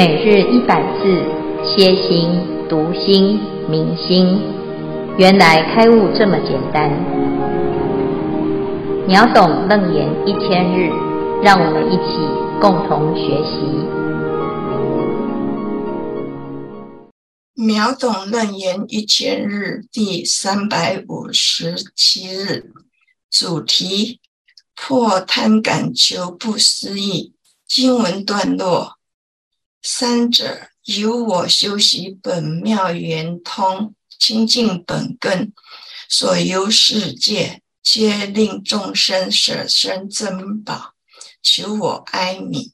每日一百字，歇心、读心、明心，原来开悟这么简单。秒懂楞严一千日，让我们一起共同学习。秒懂楞严一千日第三百五十七日，主题：破贪感求不思议。经文段落。三者由我修习本妙圆通清净本根，所游世界，皆令众生舍身珍宝，求我哀悯。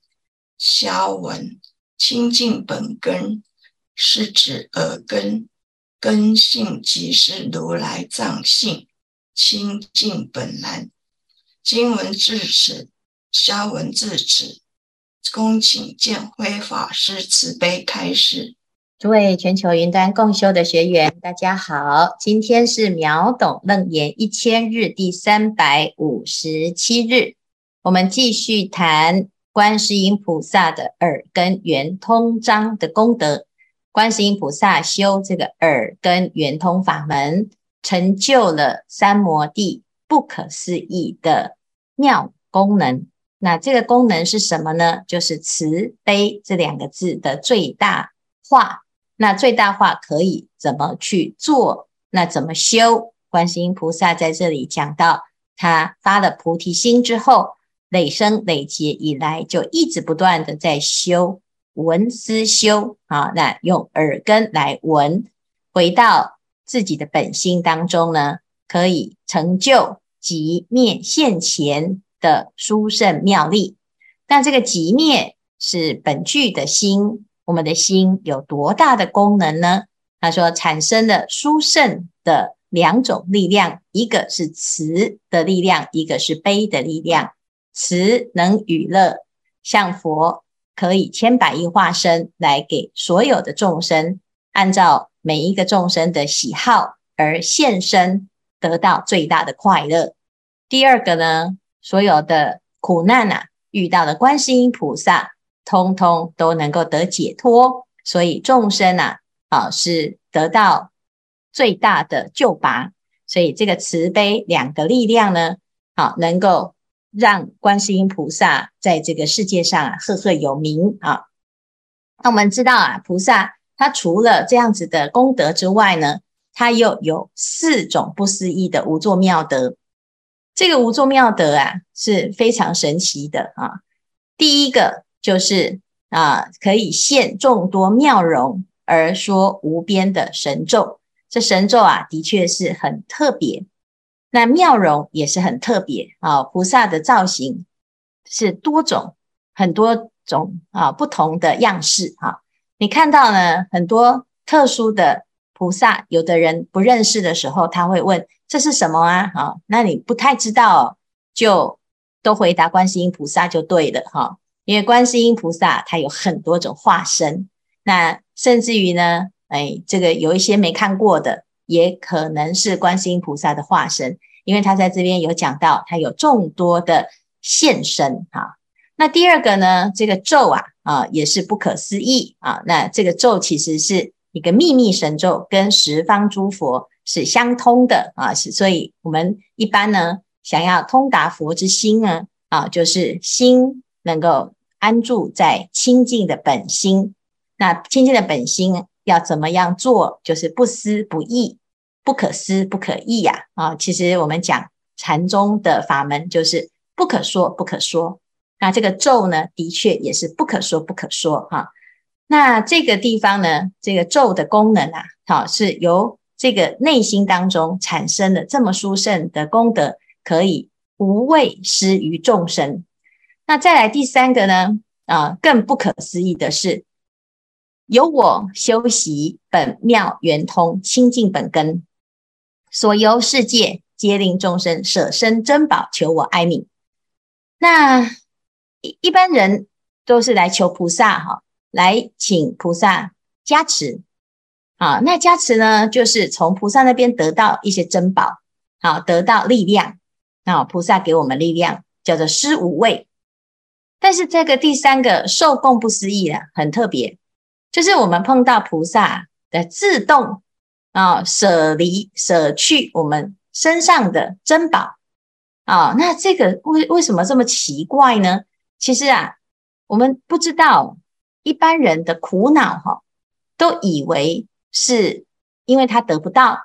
消文清净本根是指耳根，根性即是如来藏性，清净本来。经文至此，消文至此。恭请见辉法师慈悲开示。诸位全球云端共修的学员，大家好，今天是秒懂楞严一千日第三百五十七日，我们继续谈观世音菩萨的耳根圆通章的功德。观世音菩萨修这个耳根圆通法门，成就了三摩地不可思议的妙功能。那这个功能是什么呢？就是慈悲这两个字的最大化。那最大化可以怎么去做？那怎么修？观世音菩萨在这里讲到，他发了菩提心之后，累生累劫以来，就一直不断的在修闻思修啊。那用耳根来闻，回到自己的本心当中呢，可以成就即灭现前。的殊胜妙力，但这个极灭是本具的心，我们的心有多大的功能呢？他说产生了殊胜的两种力量，一个是慈的力量，一个是悲的力量。慈能与乐，像佛可以千百亿化身来给所有的众生，按照每一个众生的喜好而现身，得到最大的快乐。第二个呢？所有的苦难啊，遇到的观世音菩萨，通通都能够得解脱，所以众生啊，啊是得到最大的救拔。所以这个慈悲两个力量呢，好能够让观世音菩萨在这个世界上啊赫赫有名啊。那我们知道啊，菩萨他除了这样子的功德之外呢，他又有四种不思议的无作妙德。这个无作妙德啊，是非常神奇的啊！第一个就是啊，可以现众多妙容而说无边的神咒。这神咒啊，的确是很特别。那妙容也是很特别啊。菩萨的造型是多种，很多种啊，不同的样式啊。你看到呢，很多特殊的菩萨，有的人不认识的时候，他会问。这是什么啊？好，那你不太知道，就都回答观世音菩萨就对了哈。因为观世音菩萨他有很多种化身，那甚至于呢，哎，这个有一些没看过的，也可能是观世音菩萨的化身，因为他在这边有讲到，他有众多的现身哈。那第二个呢，这个咒啊啊也是不可思议啊。那这个咒其实是一个秘密神咒，跟十方诸佛。是相通的啊，是所以我们一般呢，想要通达佛之心呢，啊，就是心能够安住在清净的本心。那清净的本心要怎么样做？就是不思不议，不可思不可议呀。啊，其实我们讲禅宗的法门，就是不可说不可说。那这个咒呢，的确也是不可说不可说哈。那这个地方呢，这个咒的功能啊，好是由。这个内心当中产生的这么殊胜的功德，可以无畏施于众生。那再来第三个呢？啊，更不可思议的是，由我修习本妙圆通清净本根，所游世界，皆令众生舍身珍宝，求我哀悯。那一一般人都是来求菩萨哈，来请菩萨加持。啊，那加持呢，就是从菩萨那边得到一些珍宝，好，得到力量。那菩萨给我们力量，叫做施无畏。但是这个第三个受供不思议啊，很特别，就是我们碰到菩萨的自动啊舍离舍去我们身上的珍宝啊，那这个为为什么这么奇怪呢？其实啊，我们不知道一般人的苦恼哈，都以为是因为他得不到，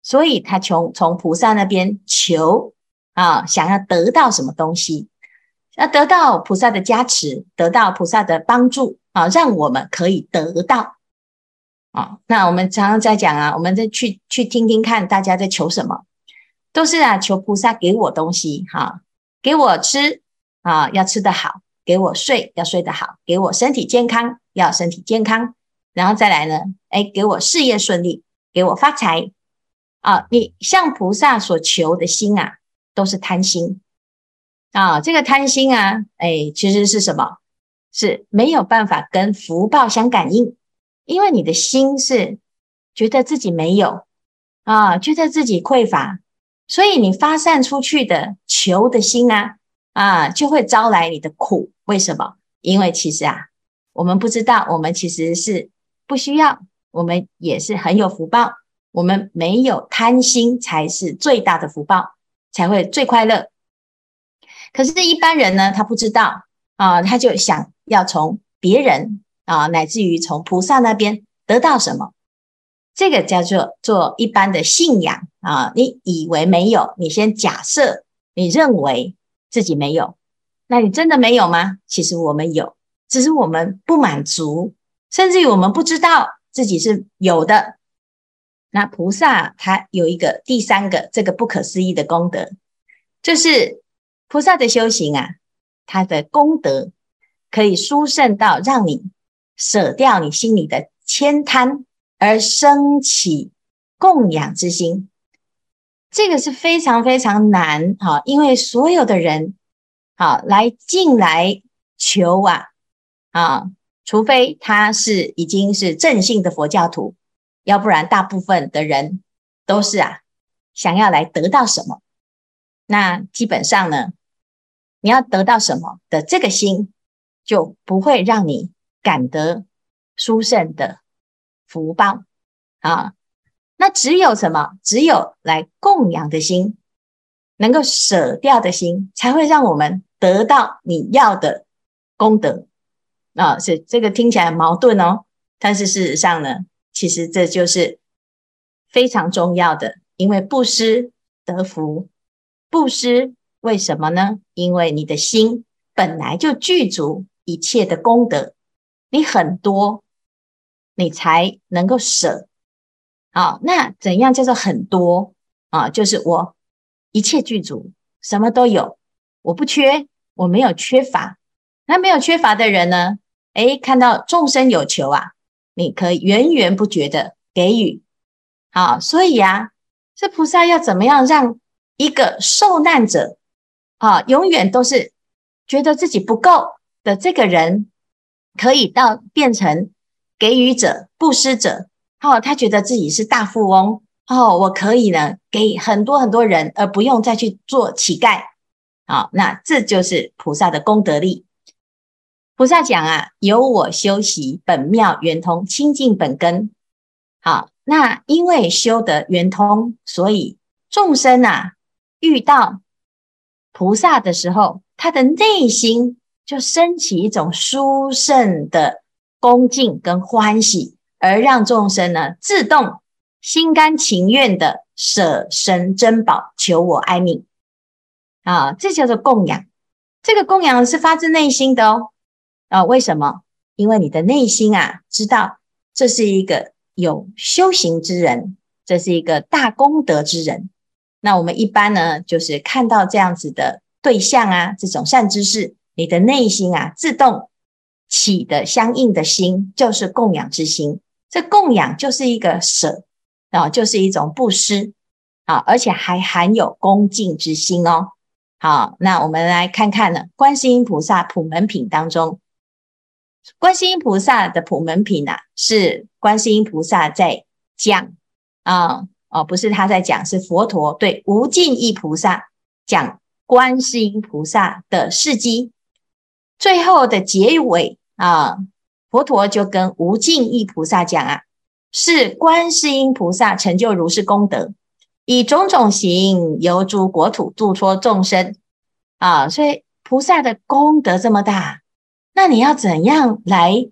所以他从从菩萨那边求啊，想要得到什么东西。要得到菩萨的加持，得到菩萨的帮助啊，让我们可以得到啊。那我们常常在讲啊，我们再去去听听看，大家在求什么？都是啊，求菩萨给我东西哈、给我吃啊，要吃得好；给我睡，要睡得好；给我身体健康，要身体健康。然后再来呢，哎，给我事业顺利，给我发财啊。你向菩萨所求的心啊，都是贪心。啊，这个贪心啊，哎，其实是什么？是没有办法跟福报相感应，因为你的心是觉得自己没有啊，觉得自己匮乏，所以你发散出去的求的心啊，啊，就会招来你的苦。为什么？因为其实啊，我们不知道，我们其实是不需要，我们也是很有福报，我们没有贪心才是最大的福报，才会最快乐。可是，一般人呢，他不知道啊，他就想要从别人啊，乃至于从菩萨那边得到什么，这个叫做做一般的信仰啊。你以为没有，你先假设你认为自己没有，那你真的没有吗？其实我们有，只是我们不满足，甚至于我们不知道自己是有的。那菩萨他有一个第三个这个不可思议的功德，就是。菩萨的修行啊，他的功德可以殊胜到让你舍掉你心里的慳贪，而生起供养之心。这个是非常非常难哈，因为所有的人好来进来求啊啊，除非他是已经是正信的佛教徒，要不然大部分的人都是啊想要来得到什么，那基本上呢。你要得到什么的这个心，就不会让你感得殊胜的福报啊。那只有什么？只有来供养的心，能够舍掉的心，才会让我们得到你要的功德啊。是这个听起来矛盾哦，但是事实上呢，其实这就是非常重要的，因为布施得福，布施。为什么呢？因为你的心本来就具足一切的功德，你很多，你才能够舍。好，那怎样叫做很多啊？就是我一切具足，什么都有，我不缺，我没有缺乏。那没有缺乏的人呢？诶，看到众生有求啊，你可以源源不绝的给予。好，所以啊，这菩萨要怎么样让一个受难者？啊，永远都是觉得自己不够的这个人，可以到变成给予者、布施者。哦，他觉得自己是大富翁。哦，我可以呢，给很多很多人，而不用再去做乞丐。好，那这就是菩萨的功德力。菩萨讲啊，由我修习本妙圆通清净本根。好，那因为修得圆通，所以众生啊遇到。菩萨的时候，他的内心就升起一种殊胜的恭敬跟欢喜，而让众生呢自动心甘情愿的舍身珍宝，求我哀愍啊！这叫做供养。这个供养是发自内心的哦。啊，为什么？因为你的内心啊，知道这是一个有修行之人，这是一个大功德之人。那我们一般呢，就是看到这样子的对象啊，这种善知识，你的内心啊，自动起的相应的心，就是供养之心。这供养就是一个舍啊，就是一种布施啊，而且还含有恭敬之心哦。好，那我们来看看呢，观世音菩萨普门品当中，观世音菩萨的普门品啊，是观世音菩萨在讲啊。哦，不是他在讲，是佛陀对无尽意菩萨讲观世音菩萨的事迹。最后的结尾啊，佛陀就跟无尽意菩萨讲啊，是观世音菩萨成就如是功德，以种种形游诸国土，度脱众生啊。所以菩萨的功德这么大，那你要怎样来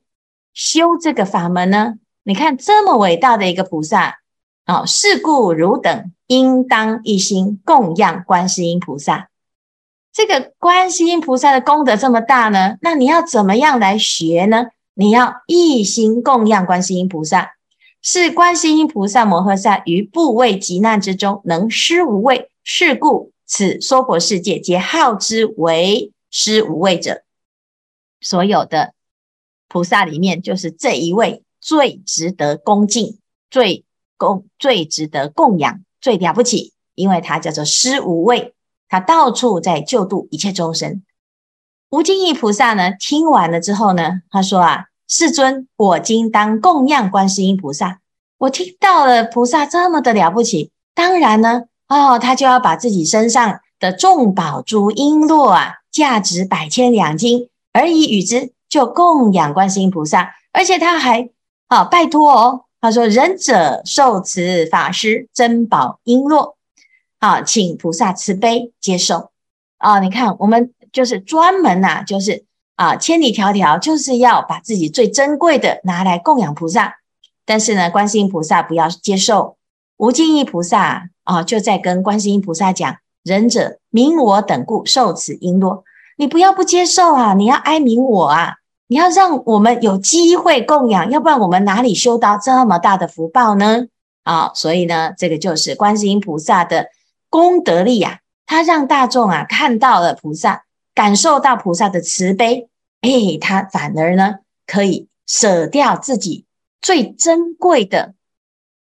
修这个法门呢？你看这么伟大的一个菩萨啊，是故汝等应当一心供养观世音菩萨。这个观世音菩萨的功德这么大呢，那你要怎么样来学呢？你要一心供养观世音菩萨，是观世音菩萨摩诃萨于怖畏急难之中能施无畏，是故此娑婆世界皆号之为施无畏者。所有的菩萨里面，就是这一位最值得恭敬、最供、最值得供养、最了不起，因为他叫做施无畏。他到处在救度一切众生。无尽意菩萨呢，听完了之后呢，他说啊：“世尊，我今当供养观世音菩萨。我听到了菩萨这么的了不起，当然呢，哦，他就要把自己身上的众宝珠璎珞啊，价值百千两金，而以与之，就供养观世音菩萨。而且他还啊，拜托哦，他说：仁者受此法师珍宝璎珞。”啊，请菩萨慈悲接受啊！你看，我们就是专门呐、就是啊，千里迢迢就是要把自己最珍贵的拿来供养菩萨。但是呢，观世音菩萨不要接受。无尽意菩萨啊，就在跟观世音菩萨讲：仁者名我等故受此璎珞，你不要不接受啊！你要哀悯我啊！你要让我们有机会供养，要不然我们哪里修到这么大的福报呢？啊，所以呢，这个就是观世音菩萨的。功德力呀、啊，他让大众啊看到了菩萨，感受到菩萨的慈悲，哎，他反而呢可以舍掉自己最珍贵的，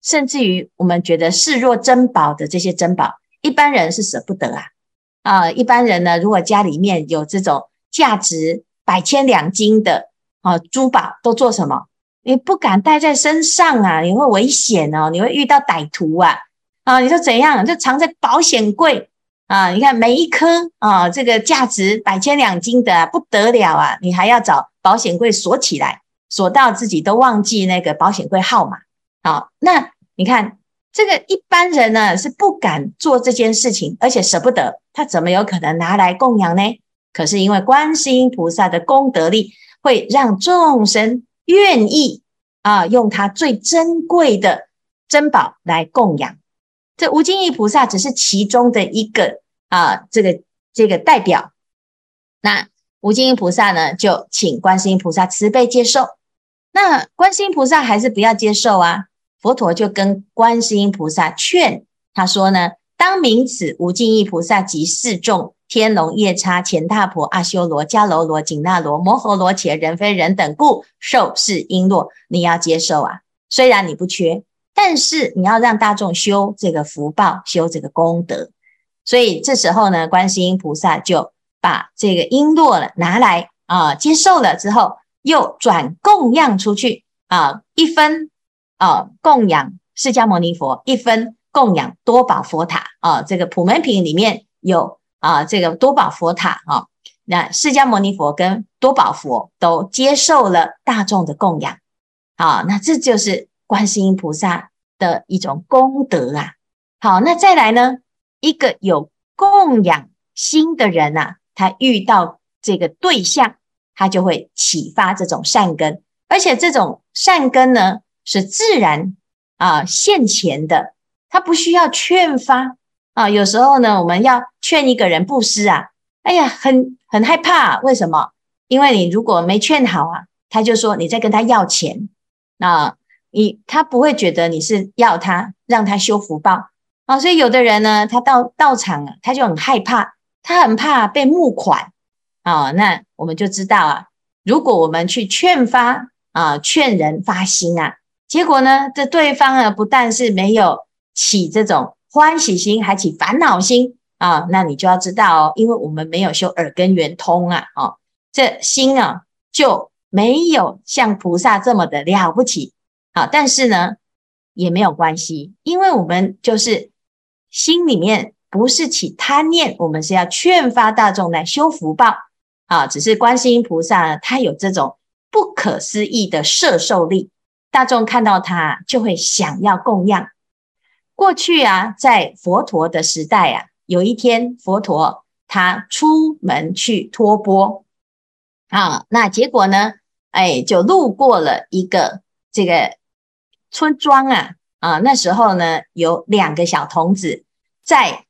甚至于我们觉得视若珍宝的这些珍宝，一般人是舍不得啊啊！一般人呢，如果家里面有这种价值百千两金的啊珠宝，都做什么？你不敢带在身上啊，你会危险哦，你会遇到歹徒啊。啊，你说怎样？就藏在保险柜啊！你看每一颗啊，这个价值百千两金的不得了啊！你还要找保险柜锁起来，锁到自己都忘记那个保险柜号码。好，那你看这个一般人呢是不敢做这件事情，而且舍不得，他怎么有可能拿来供养呢？可是因为观世音菩萨的功德力，会让众生愿意啊，用他最珍贵的珍宝来供养。这无尽意菩萨只是其中的一个啊，这个这个代表。那无尽意菩萨呢，就请观世音菩萨慈悲接受。那观世音菩萨还是不要接受啊。佛陀就跟观世音菩萨劝他说呢：当明此无尽意菩萨及四众天龙夜叉乾闥婆阿修罗迦楼罗紧那罗摩诃罗伽人非人等故受是璎珞，你要接受啊。虽然你不缺。但是你要让大众修这个福报，修这个功德，所以这时候呢，观世音菩萨就把这个璎珞了拿来啊，接受了之后，又转供养出去啊，一分啊供养释迦牟尼佛，一分供养多宝佛塔啊。这个普门品里面有啊，这个多宝佛塔啊，那释迦牟尼佛跟多宝佛都接受了大众的供养啊，那这就是。观世音菩萨的一种功德啊，好，那再来呢？一个有供养心的人啊，他遇到这个对象，他就会启发这种善根，而且这种善根呢是自然啊现前的，他不需要劝发啊。有时候呢，我们要劝一个人布施啊，哎呀，很很害怕，为什么？因为你如果没劝好啊，他就说你在跟他要钱啊。你他不会觉得你是要他让他修福报啊，所以有的人呢，他到道场啊，他就很害怕，他很怕被募款啊。那我们就知道啊，如果我们去劝发啊，劝人发心啊，结果呢，这对方啊，不但是没有起这种欢喜心，还起烦恼心啊，那你就要知道哦，因为我们没有修耳根圆通啊，哦，这心啊就没有像菩萨这么的了不起。好，但是呢，也没有关系，因为我们就是心里面不是起贪念，我们是要劝发大众来修福报。啊，只是观世音菩萨他有这种不可思议的摄受力，大众看到他就会想要供养。过去啊，在佛陀的时代啊，有一天佛陀他出门去托钵啊，那结果呢，哎，就路过了一个这个村庄啊啊，那时候呢，有两个小童子在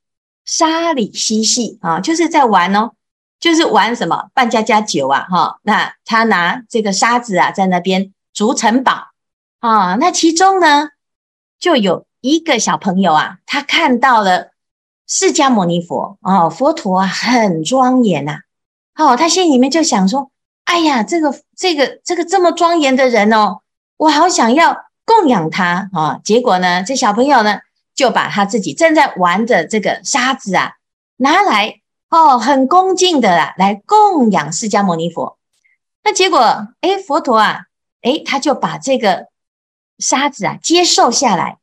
沙里嬉戏啊，就是在玩哦，就是玩什么扮家家酒啊哈。那他拿这个沙子啊，在那边筑城堡啊。那其中呢，就有一个小朋友啊，他看到了释迦牟尼佛啊，佛陀啊，很庄严呐。哦，他心里面就想说：哎呀，这个这个这个这么庄严的人哦，我好想要供养他啊。结果呢，这小朋友呢，就把他自己正在玩的这个沙子啊拿来哦，很恭敬的啊来供养释迦牟尼佛。那结果哎，佛陀啊，哎，他就把这个沙子啊接受下来。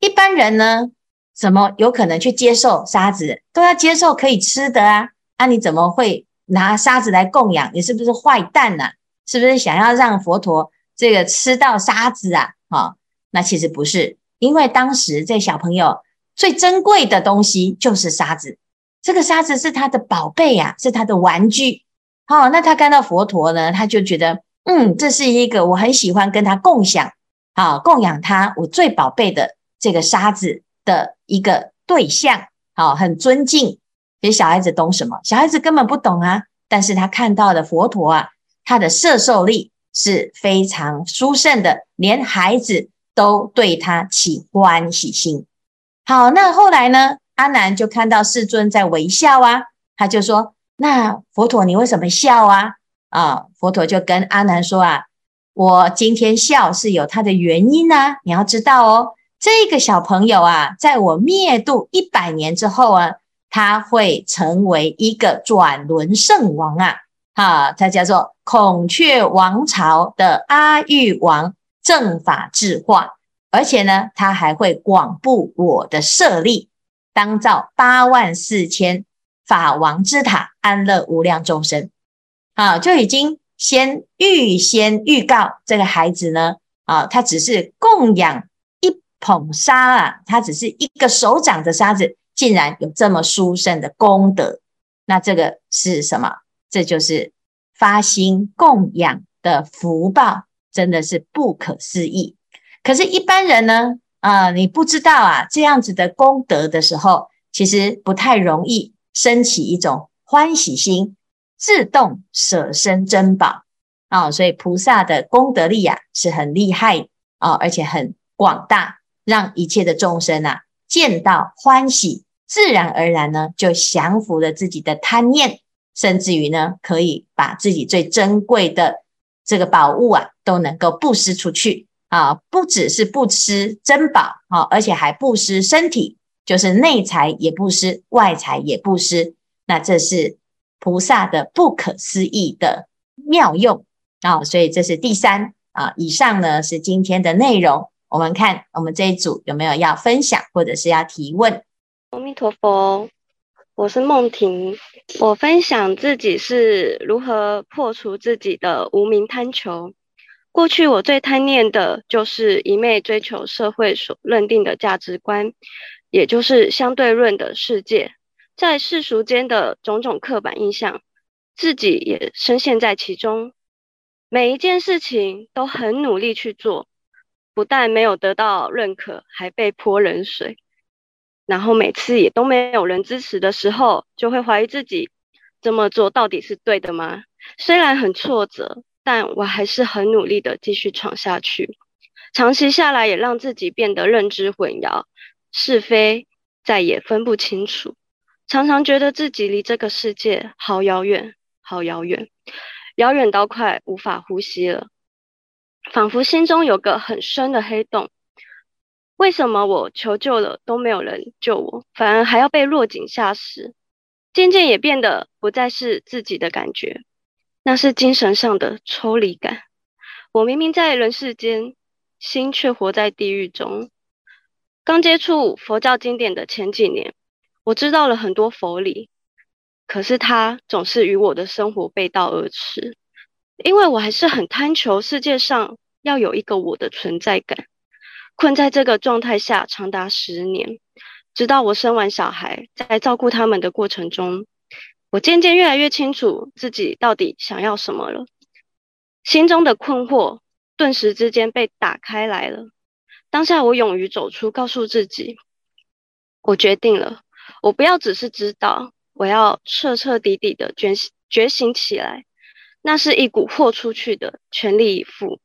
一般人呢，怎么有可能去接受沙子？都要接受可以吃的啊！那、啊、你怎么会拿沙子来供养？你是不是坏蛋呐、啊？是不是想要让佛陀这个吃到沙子啊？啊、那其实不是。因为当时这小朋友最珍贵的东西就是沙子，这个沙子是他的宝贝呀、啊，是他的玩具。好、哦，那他看到佛陀呢，他就觉得，嗯，这是一个我很喜欢跟他共享，好、哦，供养他我最宝贝的这个沙子的一个对象，好、哦，很尊敬。其实小孩子懂什么？小孩子根本不懂啊，但是他看到的佛陀啊，他的摄受力是非常殊胜的，连孩子。都对他起欢喜心。好，那后来呢？阿难就看到世尊在微笑啊，他就说：“那佛陀，你为什么笑啊？”啊，佛陀就跟阿难说：“啊，我今天笑是有它的原因啊。你要知道哦，这个小朋友啊，在我灭度一百年之后啊，他会成为一个转轮圣王啊！啊，他叫做孔雀王朝的阿育王。”正法智化，而且呢，他还会广布我的舍利，当造八万四千法王之塔，安乐无量众生。啊，就已经先预先预告这个孩子呢，啊，他只是供养一捧沙啊，他只是一个手掌的沙子，竟然有这么殊胜的功德。那这个是什么？这就是发心供养的福报。真的是不可思议，可是，一般人呢，啊、你不知道啊，这样子的功德的时候，其实不太容易升起一种欢喜心，自动舍身珍宝啊。所以，菩萨的功德力啊，是很厉害啊，而且很广大，让一切的众生啊，见到欢喜，自然而然呢，就降服了自己的贪念，甚至于呢，可以把自己最珍贵的。这个宝物啊，都能够布施出去啊，不只是布施珍宝啊，而且还布施身体，就是内财也布施，外财也布施。那这是菩萨的不可思议的妙用啊，所以这是第三啊。以上呢是今天的内容，我们看我们这一组有没有要分享或者是要提问？阿弥陀佛。我是梦婷，我分享自己是如何破除自己的无名贪求。过去我最贪念的就是一味追求社会所认定的价值观，也就是相对论的世界，在世俗间的种种刻板印象，自己也深陷在其中。每一件事情都很努力去做，不但没有得到认可，还被泼冷水。然后每次也都没有人支持的时候，就会怀疑自己这么做到底是对的吗？虽然很挫折，但我还是很努力的继续闯下去。长期下来，也让自己变得认知混淆，是非再也分不清楚。常常觉得自己离这个世界好遥远，好遥远，遥远到快无法呼吸了，仿佛心中有个很深的黑洞。为什么我求救了都没有人救我，反而还要被落井下石？渐渐也变得不再是自己的感觉，那是精神上的抽离感。我明明在人世间，心却活在地狱中。刚接触佛教经典的前几年，我知道了很多佛理，可是它总是与我的生活背道而驰，因为我还是很贪求世界上要有一个我的存在感，困在这个状态下长达十年，直到我生完小孩，在照顾他们的过程中，我渐渐越来越清楚自己到底想要什么了，心中的困惑顿时之间被打开来了。当下我勇于走出，告诉自己，我决定了，我不要只是知道，我要彻彻底底的觉醒觉醒起来。那是一股豁出去的全力以赴，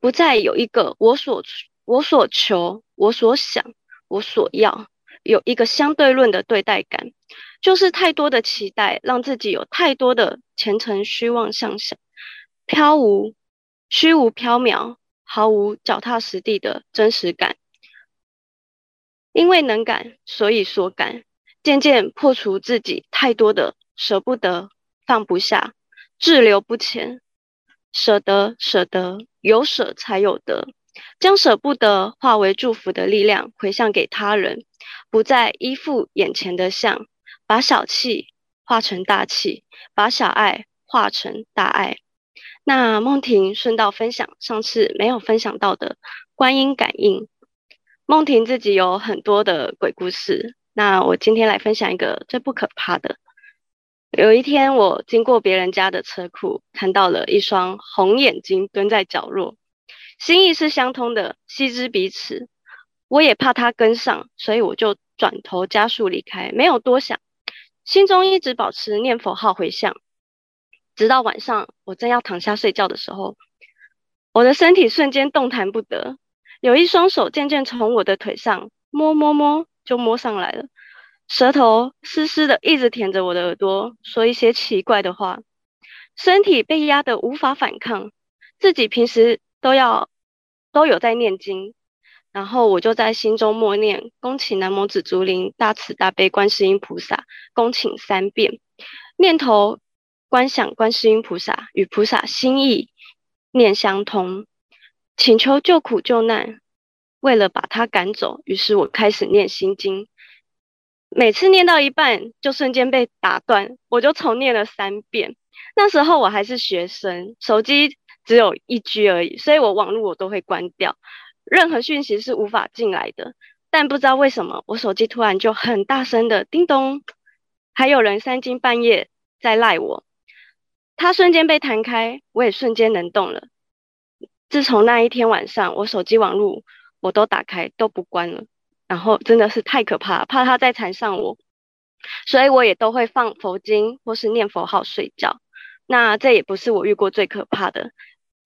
不再有一个我所我所求、我所想、我所要，有一个相对论的对待感，就是太多的期待，让自己有太多的前程虚妄想，飘无虚无缥缈。毫无脚踏实地的真实感，因为能感，所以所感，渐渐破除自己太多的舍不得、放不下、滞留不前。舍得，舍得，有舍才有得，将舍不得化为祝福的力量，回向给他人，不再依附眼前的相，把小气化成大气，把小爱化成大爱。那梦婷顺道分享上次没有分享到的观音感应。梦婷自己有很多的鬼故事，那我今天来分享一个最不可怕的。有一天我经过别人家的车库，看到了一双红眼睛蹲在角落，心意是相通的，悉知彼此。我也怕他跟上，所以我就转头加速离开，没有多想，心中一直保持念佛号回向。直到晚上，我正要躺下睡觉的时候，我的身体瞬间动弹不得，有一双手渐渐从我的腿上摸摸摸，就摸上来了，舌头湿湿的，一直舔着我的耳朵，说一些奇怪的话，身体被压得无法反抗，自己平时都要都有在念经，然后我就在心中默念：恭请南无紫竹林大慈大悲观世音菩萨，恭请三遍，念头。观想观世音菩萨与菩萨心意念相通，请求救苦救难。为了把他赶走，于是我开始念心经。每次念到一半，就瞬间被打断，我就重念了三遍。那时候我还是学生，手机只有一 G 而已，所以我网络我都会关掉，任何讯息是无法进来的。但不知道为什么，我手机突然就很大声的叮咚，还有人三更半夜在赖我。它瞬间被弹开，我也瞬间能动了。自从那一天晚上，我手机网络我都打开都不关了，然后真的是太可怕，怕它再缠上我，所以我也都会放佛经或是念佛号睡觉。那这也不是我遇过最可怕的。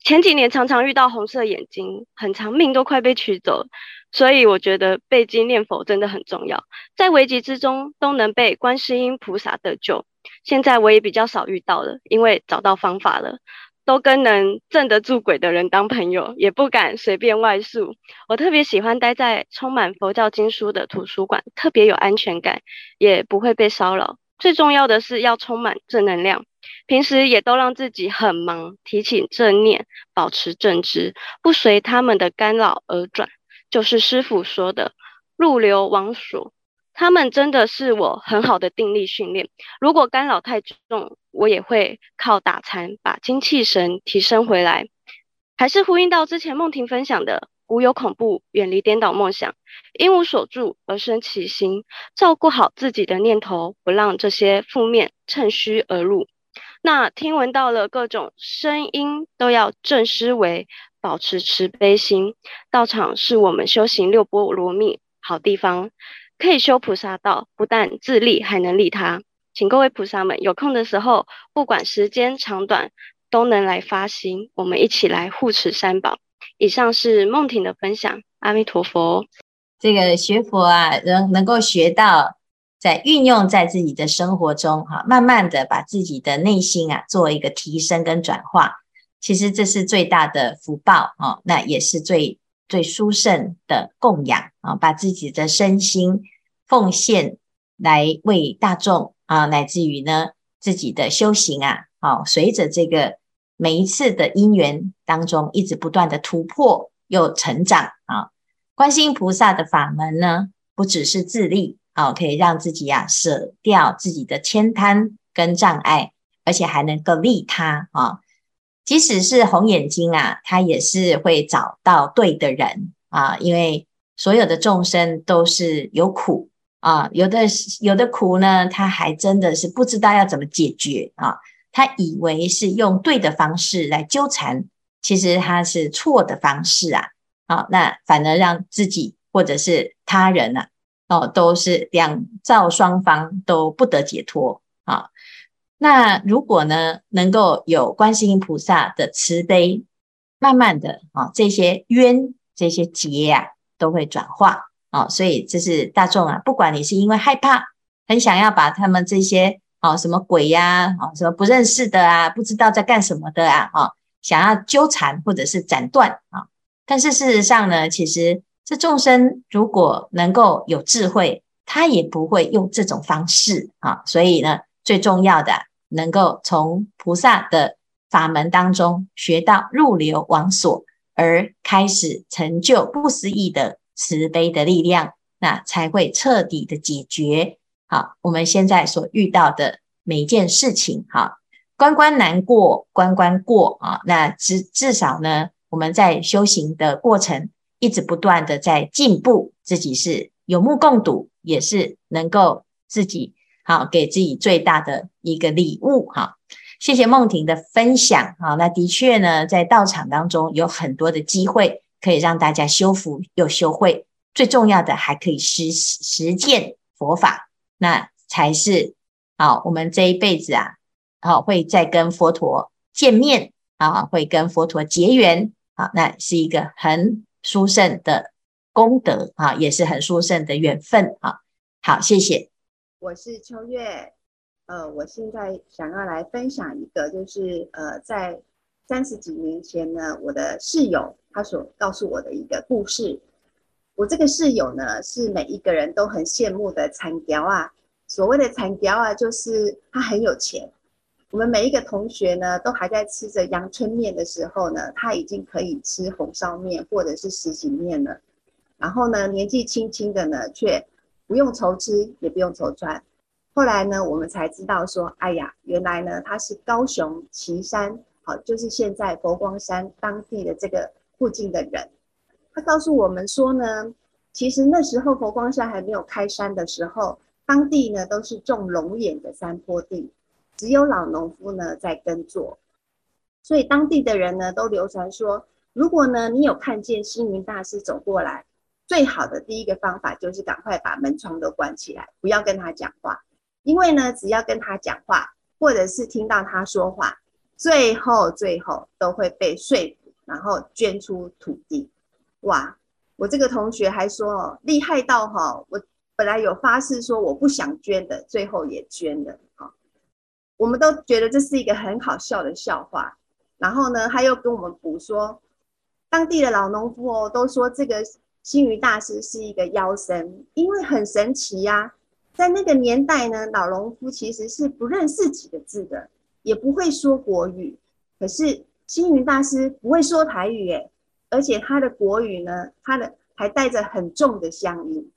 前几年常常遇到红色眼睛，很长命都快被取走，所以我觉得背经念佛真的很重要，在危急之中都能被观世音菩萨得救。现在我也比较少遇到了，因为找到方法了，都跟能镇得住鬼的人当朋友，也不敢随便外宿。我特别喜欢待在充满佛教经书的图书馆，特别有安全感，也不会被骚扰。最重要的是要充满正能量，平时也都让自己很忙，提起正念，保持正直，不随他们的干扰而转，就是师傅说的入流往所。他们真的是我很好的定力训练。如果干扰太重，我也会靠打禅把精气神提升回来。还是呼应到之前梦婷分享的：无有恐怖，远离颠倒梦想，因无所住而生其心。照顾好自己的念头，不让这些负面趁虚而入。那听闻到了各种声音，都要正思维，保持慈悲心。道场是我们修行六波罗蜜好地方。可以修菩萨道，不但自利，还能利他。请各位菩萨们有空的时候，不管时间长短，都能来发心，我们一起来护持三宝。以上是梦婷的分享，阿弥陀佛。这个学佛啊，能能够学到，在运用在自己的生活中，哈，慢慢的把自己的内心啊做一个提升跟转化，其实这是最大的福报啊，那也是最。最殊胜的供养啊，把自己的身心奉献来为大众啊，乃至于呢自己的修行啊，好，随着这个每一次的因缘当中，一直不断的突破又成长啊。观世音菩萨的法门呢，不只是自利啊，可以让自己啊舍掉自己的慳贪跟障碍，而且还能够利他啊。即使是红眼睛啊，他也是会找到对的人啊，因为所有的众生都是有苦啊，有的有的苦呢，他还真的是不知道要怎么解决啊，他以为是用对的方式来纠缠，其实他是错的方式啊，啊，那反而让自己或者是他人啊。哦，都是两造双方都不得解脱啊。那如果呢，能够有观世音菩萨的慈悲，慢慢的啊，这些冤、这些结啊，都会转化啊。所以这是大众啊，不管你是因为害怕，很想要把他们这些啊什么鬼呀啊什么不认识的啊，不知道在干什么的啊啊，想要纠缠或者是斩断啊，但是事实上呢，其实。这众生如果能够有智慧，他也不会用这种方式啊。所以呢，最重要的能够从菩萨的法门当中学到入流往所，而开始成就不思议的慈悲的力量，那才会彻底的解决好我们现在所遇到的每一件事情。哈，关关难过关关过啊。那至至少呢，我们在修行的过程。一直不断的在进步，自己是有目共睹，也是能够自己好给自己最大的一个礼物哈。谢谢梦婷的分享啊，那的确呢，在道场当中有很多的机会可以让大家修福又修慧，最重要的还可以实实践佛法，那才是好。我们这一辈子啊，好会再跟佛陀见面啊，会跟佛陀结缘啊，那是一个很。殊胜的功德啊，也是很殊胜的缘分啊。好，谢谢。我是秋月，呃，我现在想要来分享一个，就是呃，在三十几年前呢，我的室友他所告诉我的一个故事。我这个室友呢，是每一个人都很羡慕的残雕啊。所谓的残雕啊，就是他很有钱。我们每一个同学呢，都还在吃着阳春面的时候呢，他已经可以吃红烧面或者是什锦面了。然后呢，年纪轻轻的呢，却不用愁吃，也不用愁穿。后来呢，我们才知道说，哎呀，原来呢，他是高雄旗山，好，就是现在佛光山当地的这个附近的人。他告诉我们说呢，其实那时候佛光山还没有开山的时候，当地呢都是种龙眼的山坡地。只有老农夫呢在耕作，所以当地的人呢都流传说，如果呢你有看见星云大师走过来，最好的第一个方法就是赶快把门窗都关起来，不要跟他讲话，因为呢只要跟他讲话，或者是听到他说话，最后最后都会被说服，然后捐出土地。哇，我这个同学还说哦，厉害到哈，我本来有发誓说我不想捐的，最后也捐了。我们都觉得这是一个很好笑的笑话，然后呢，他又跟我们补说，当地的老农夫哦，都说这个星云大师是一个妖神，因为很神奇呀、在那个年代呢，老农夫其实是不认识几个字的，也不会说国语，可是星云大师不会说台语诶，而且他的国语呢，他的还带着很重的乡音，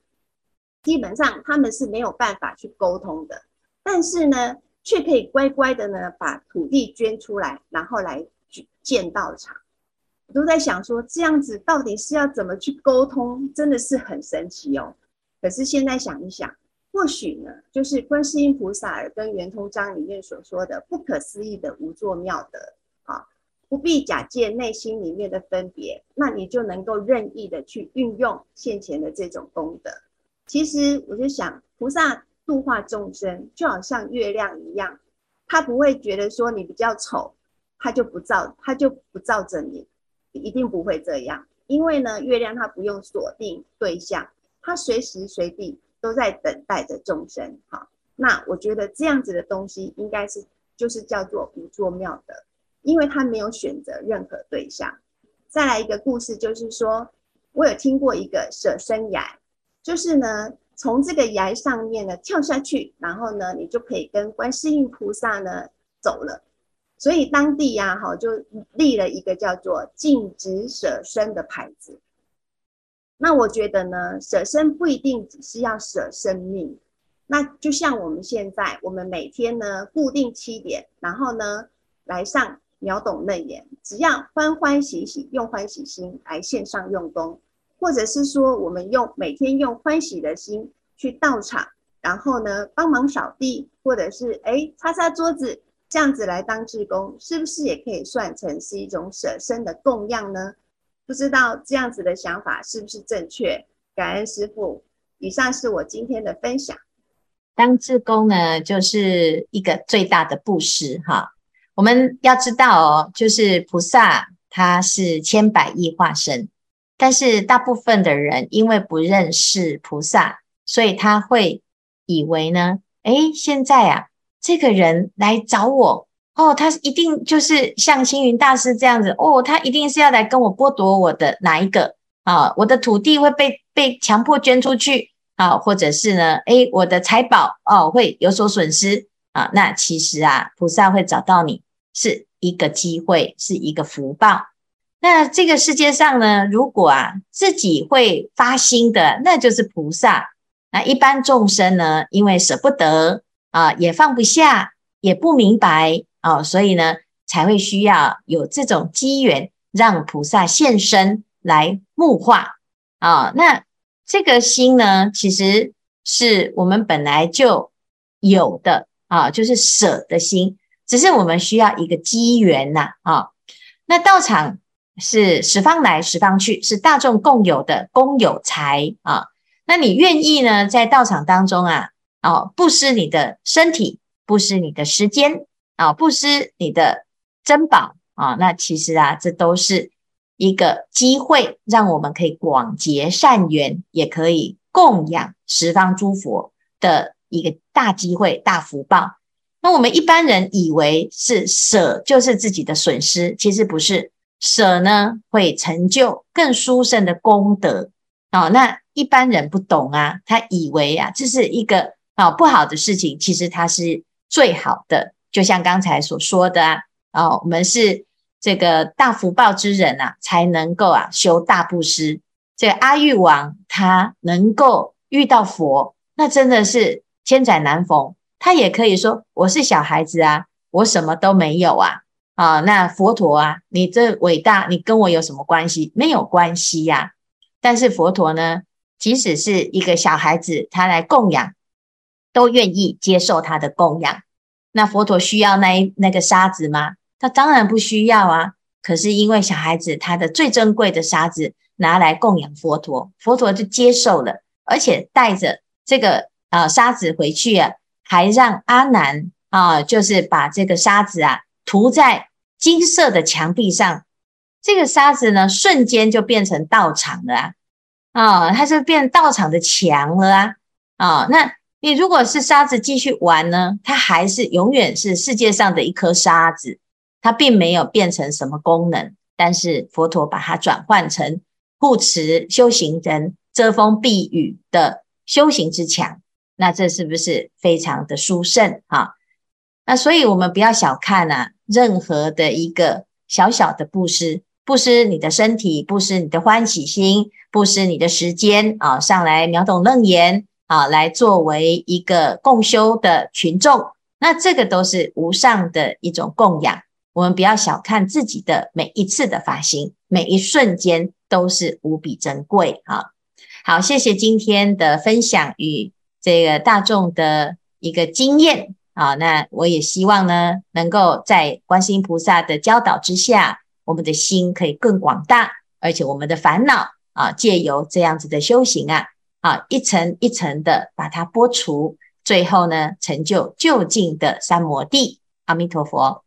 基本上他们是没有办法去沟通的，但是呢。却可以乖乖的呢，把土地捐出来，然后来建道场。我都在想说，这样子到底是要怎么去沟通？真的是很神奇哦。可是现在想一想，或许呢，就是观世音菩萨跟圆通章里面所说的不可思议的无作妙德啊，不必假借内心里面的分别，那你就能够任意的去运用现前的这种功德。其实我就想，菩萨。度化众生就好像月亮一样，他不会觉得说你比较丑，他就不照，他就不照着你，一定不会这样。因为呢，月亮它不用锁定对象，它随时随地都在等待着众生。好，那我觉得这样子的东西应该是就是叫做无作妙的，因为他没有选择任何对象。再来一个故事，就是说我有听过一个舍身崖，就是呢。从这个崖上面呢跳下去，然后呢，你就可以跟观世音菩萨呢走了。所以当地呀，哈，就立了一个叫做“禁止舍身”的牌子。那我觉得呢，舍身不一定只是要舍生命，那就像我们现在，我们每天呢固定七点，然后呢来上秒懂楞严，只要欢欢喜喜用欢喜心来线上用功，或者是说我们用每天用欢喜的心去到场，然后呢帮忙扫地，或者是诶擦擦桌子，这样子来当志工，是不是也可以算成是一种舍身的供养呢？不知道这样子的想法是不是正确？感恩师父，以上是我今天的分享。当志工呢，就是一个最大的布施哈。我们要知道哦，就是菩萨他是千百亿化身，但是大部分的人因为不认识菩萨，所以他会以为呢，诶，现在啊，这个人来找我哦，他一定就是像星云大师这样子哦，他一定是要来跟我剥夺我的哪一个啊？我的土地会被被强迫捐出去。啊，或者是呢？诶，我的财宝哦会有所损失啊。那其实啊，菩萨会找到你是一个机会，是一个福报。那这个世界上呢，如果啊自己会发心的，那就是菩萨。那一般众生呢，因为舍不得啊，也放不下，也不明白啊，所以呢才会需要有这种机缘，让菩萨现身来募化啊。那。这个心呢，其实是我们本来就有的啊，就是舍的心，只是我们需要一个机缘呐啊。那道场是十方来十方去，是大众共有的公有财啊。那你愿意呢，在道场当中啊，哦，布施你的身体，布施你的时间啊，布施你的珍宝啊，那其实啊，这都是。一个机会，让我们可以广结善缘，也可以供养十方诸佛的一个大机会、大福报。那我们一般人以为是舍就是自己的损失，其实不是，舍呢会成就更殊胜的功德。哦，那一般人不懂啊，他以为啊这是一个啊不好的事情，其实它是最好的。就像刚才所说的啊，我们是。这个大福报之人啊，才能够啊修大布施。这个阿育王他能够遇到佛，那真的是千载难逢。他也可以说：“我是小孩子啊，我什么都没有啊。”啊，那佛陀啊，你这伟大，你跟我有什么关系？没有关系呀、啊。但是佛陀呢，即使是一个小孩子，他来供养，都愿意接受他的供养。那佛陀需要那一那个沙子吗？他当然不需要啊，可是因为小孩子他的最珍贵的沙子拿来供养佛陀，佛陀就接受了，而且带着这个啊、沙子回去啊，还让阿难啊，就是把这个沙子啊涂在金色的墙壁上，这个沙子呢瞬间就变成道场了啊，啊，它就变道场的墙了啊，啊，那你如果是沙子继续玩呢，它还是永远是世界上的一颗沙子。它并没有变成什么功能，但是佛陀把它转换成护持修行人、遮风避雨的修行之墙，那这是不是非常的殊胜啊？那所以我们不要小看啊，任何的一个小小的布施，布施你的身体，布施你的欢喜心，布施你的时间啊，上来秒懂楞严啊，来作为一个共修的群众，那这个都是无上的一种供养。我们不要小看自己的每一次的发心，每一瞬间都是无比珍贵啊！好，谢谢今天的分享与这个大众的一个经验好。那我也希望呢，能够在观世音菩萨的教导之下，我们的心可以更广大，而且我们的烦恼啊，借由这样子的修行啊，啊，一层一层的把它剥除，最后呢，成就就近的三摩地。阿弥陀佛。